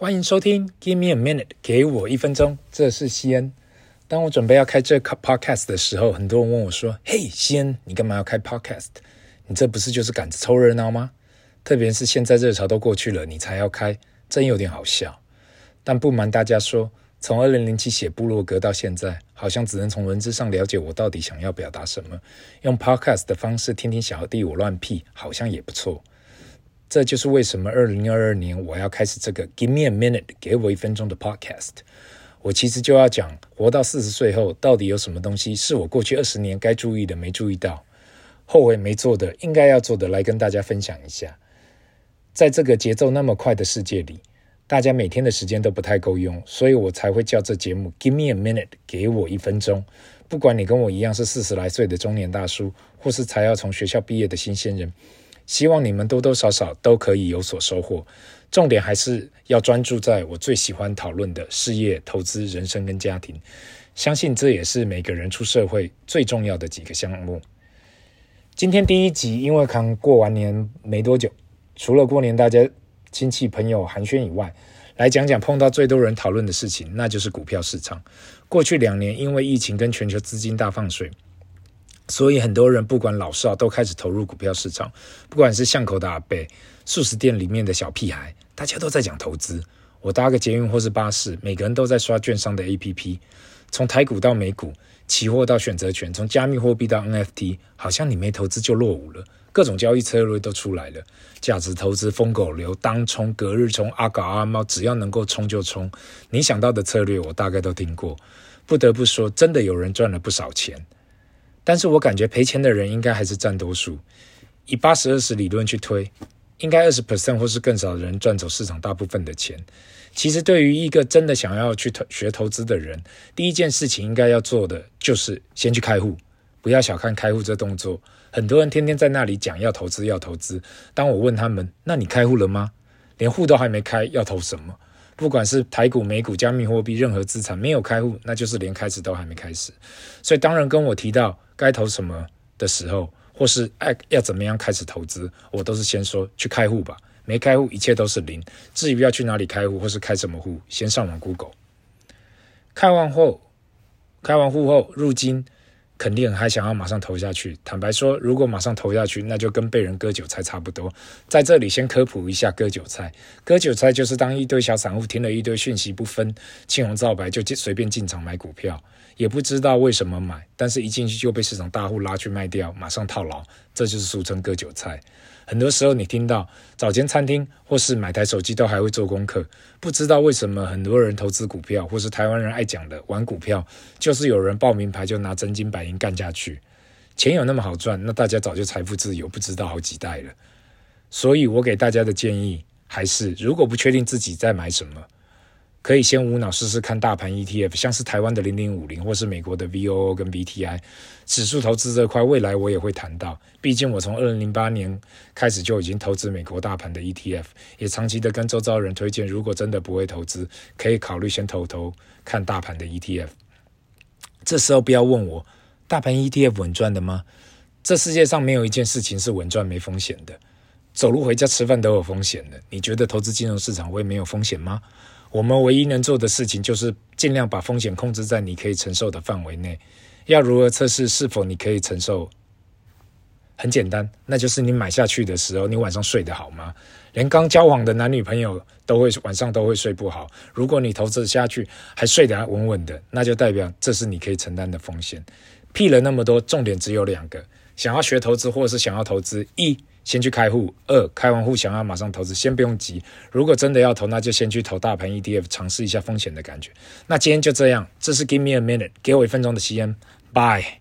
欢迎收听 Give me a minute，给我一分钟。这是西恩。当我准备要开这个 podcast 的时候，很多人问我说：“嘿，西恩，你干嘛要开 podcast？你这不是就是赶着凑热闹吗？特别是现在热潮都过去了，你才要开，真有点好笑。”但不瞒大家说，从二零零七写部落格到现在，好像只能从文字上了解我到底想要表达什么。用 podcast 的方式听听小弟我乱屁，好像也不错。这就是为什么二零二二年我要开始这个 Give me a minute，给我一分钟的 Podcast。我其实就要讲，活到四十岁后，到底有什么东西是我过去二十年该注意的没注意到，后悔没做的，应该要做的，来跟大家分享一下。在这个节奏那么快的世界里，大家每天的时间都不太够用，所以我才会叫这节目 Give me a minute，给我一分钟。不管你跟我一样是四十来岁的中年大叔，或是才要从学校毕业的新鲜人。希望你们多多少少都可以有所收获，重点还是要专注在我最喜欢讨论的事业、投资、人生跟家庭。相信这也是每个人出社会最重要的几个项目。今天第一集，因为刚过完年没多久，除了过年大家亲戚朋友寒暄以外，来讲讲碰到最多人讨论的事情，那就是股票市场。过去两年，因为疫情跟全球资金大放水。所以很多人不管老少都开始投入股票市场，不管是巷口的阿伯、速食店里面的小屁孩，大家都在讲投资。我搭个捷运或是巴士，每个人都在刷券商的 APP，从台股到美股、期货到选择权，从加密货币到 NFT，好像你没投资就落伍了。各种交易策略都出来了，价值投资、疯狗流、当冲、隔日冲、阿狗阿猫，只要能够冲就冲。你想到的策略，我大概都听过。不得不说，真的有人赚了不少钱。但是我感觉赔钱的人应该还是占多数。以八十二十理论去推，应该二十 percent 或是更少的人赚走市场大部分的钱。其实对于一个真的想要去投学投资的人，第一件事情应该要做的就是先去开户。不要小看开户这动作，很多人天天在那里讲要投资要投资。当我问他们，那你开户了吗？连户都还没开，要投什么？不管是台股、美股、加密货币，任何资产没有开户，那就是连开始都还没开始。所以，当人跟我提到该投什么的时候，或是哎要怎么样开始投资，我都是先说去开户吧。没开户，一切都是零。至于要去哪里开户，或是开什么户，先上网 Google。开完后，开完户后入金。肯定还想要马上投下去。坦白说，如果马上投下去，那就跟被人割韭菜差不多。在这里先科普一下割韭菜。割韭菜就是当一堆小散户听了一堆讯息不分青红皂白就随便进场买股票，也不知道为什么买，但是一进去就被市场大户拉去卖掉，马上套牢，这就是俗称割韭菜。很多时候，你听到找间餐厅或是买台手机都还会做功课，不知道为什么很多人投资股票，或是台湾人爱讲的玩股票，就是有人报名牌就拿真金白银干下去，钱有那么好赚，那大家早就财富自由，不知道好几代了。所以我给大家的建议还是，如果不确定自己在买什么。可以先无脑试试看大盘 ETF，像是台湾的零零五零，或是美国的 VOO 跟 VTI 指数投资这块，未来我也会谈到。毕竟我从二零零八年开始就已经投资美国大盘的 ETF，也长期的跟周遭人推荐，如果真的不会投资，可以考虑先投投看大盘的 ETF。这时候不要问我大盘 ETF 稳赚的吗？这世界上没有一件事情是稳赚没风险的，走路回家吃饭都有风险的。你觉得投资金融市场会没有风险吗？我们唯一能做的事情就是尽量把风险控制在你可以承受的范围内。要如何测试是否你可以承受？很简单，那就是你买下去的时候，你晚上睡得好吗？连刚交往的男女朋友都会晚上都会睡不好。如果你投资下去还睡得稳稳的，那就代表这是你可以承担的风险。屁了那么多，重点只有两个：想要学投资或是想要投资一。先去开户，二开完户想要马上投资，先不用急。如果真的要投，那就先去投大盘 ETF，尝试一下风险的感觉。那今天就这样，这是 Give me a minute，给我一分钟的时间，Bye。